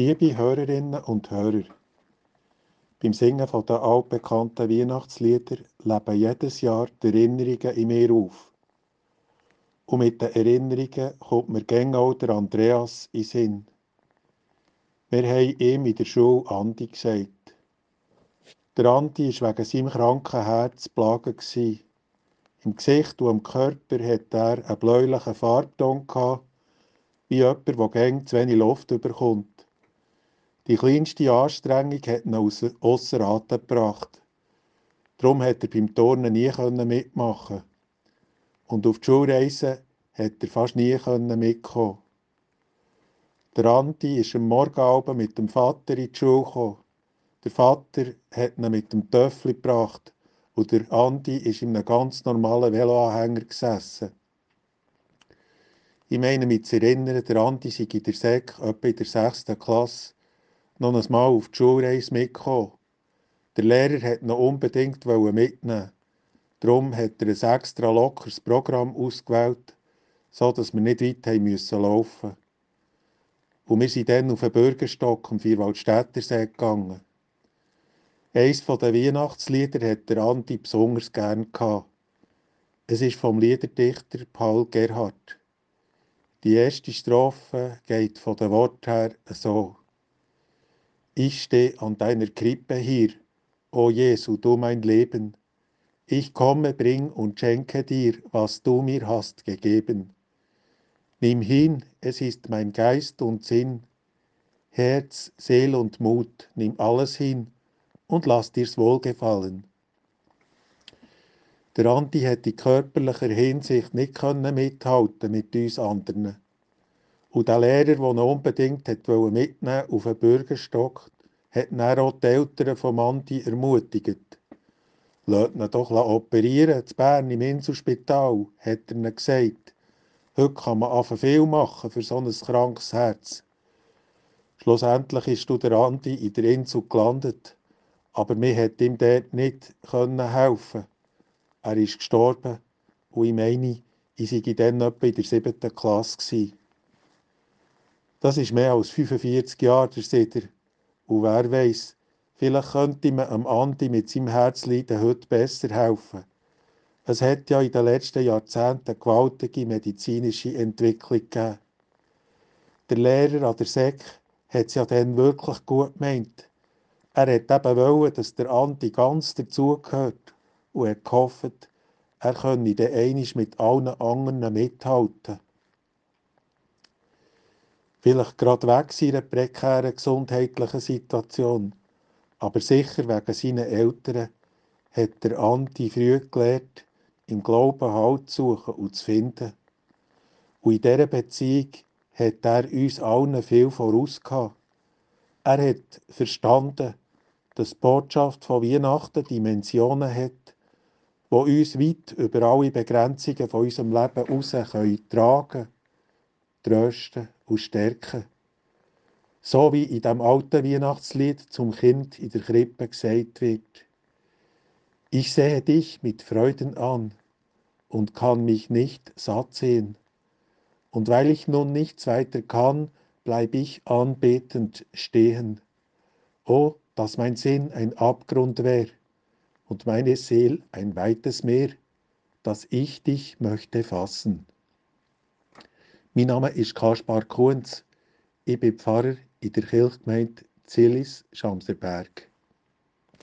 Liebe Hörerinnen und Hörer, beim Singen der altbekannten Weihnachtslieder leben jedes Jahr die Erinnerungen in mir auf. Und mit den Erinnerungen kommt mir auch der Andreas in Sinn. Wir haben ihm in der Schule Andi gesagt. Der Andi war wegen seinem kranken Herz plagen. Im Gesicht und am Körper hatte er einen bläulichen Farbton, wie jemand, der gäng zu wenig Luft bekommt. Die kleinste Anstrengung hat ihn ausser Atem gebracht. Darum konnte er beim Turnen nie mitmachen. Und auf die Schulreise konnte er fast nie mitkommen. Der Andi ist am Morgenabend mit dem Vater in die Schule gekommen. Der Vater hat ihn mit dem Töffel gebracht und der Andi ist in einem ganz normalen Veloanhänger gesessen. Ich meine mich zu erinnern, der Andi sei in der Sek, etwa in der sechsten Klasse, noch einmal auf die Schulreise mitgekommen. Der Lehrer wollte ihn unbedingt mitnehmen. Darum hat er ein extra lockeres Programm ausgewählt, so dass wir nicht weit haben müssen laufen. Und wir sind dann auf den Bürgerstock am Vierwaldstättersee gegangen. Eines der Weihnachtslieder hat der Andi besonders gern gehabt. Es ist vom Liederdichter Paul Gerhardt. Die erste Strophe geht von den Wort her so. Ich stehe an deiner Krippe hier, o Jesu, du mein Leben. Ich komme, bring und schenke dir, was du mir hast gegeben. Nimm hin, es ist mein Geist und Sinn, Herz, Seel und Mut, nimm alles hin und lass dir's wohlgefallen. Der Andi hätte in körperlicher Hinsicht nicht mithalten mit uns anderen. Und der Lehrer, der ihn unbedingt mitnehmen auf den Bürgerstock, hat dann auch die Eltern von Andi ermutigt. Lasst ihn doch operieren, zu Bern im Inselspital, hat er ihnen gesagt. Heute kann man einfach viel machen für so ein krankes Herz. Schlussendlich ist der Andi in der Insel gelandet, aber mir hat ihm dort nicht helfen. Er ist gestorben und ich meine, ich war dann etwa in der siebten Klasse. Gewesen. Das ist mehr als 45 Jahre der Und wer weiß, vielleicht könnte man am Andi mit seinem Herzleiden heute besser helfen. Es hat ja in den letzten Jahrzehnten eine gewaltige medizinische Entwicklung gegeben. Der Lehrer an der Sek hat es ja dann wirklich gut gemeint. Er hat eben wollen, dass der Andi ganz dazugehört und hat gehofft, er könne dann einmal mit allen anderen mithalten. Vielleicht gerade wegen seiner prekären gesundheitlichen Situation, aber sicher wegen seiner Eltern, hat der Andi früh gelernt, im Glauben Halt zu suchen und zu finden. Und in dieser Beziehung hat er uns allen viel vorausgehabt. Er hat verstanden, dass die Botschaft von Weihnachten Dimensionen hat, die uns weit über alle Begrenzungen von unserem Leben heraus tragen, trösten und stärken. So wie in dem alten Weihnachtslied zum Kind in der Krippe gesagt wird. Ich sehe dich mit Freuden an und kann mich nicht satt sehen. Und weil ich nun nichts weiter kann, bleib ich anbetend stehen. Oh, dass mein Sinn ein Abgrund wär und meine Seel ein weites Meer, dass ich dich möchte fassen. Mein Name ist Kaspar Kunz. Ich bin Pfarrer in der Kirchgemeinde Zillis, Schamserberg.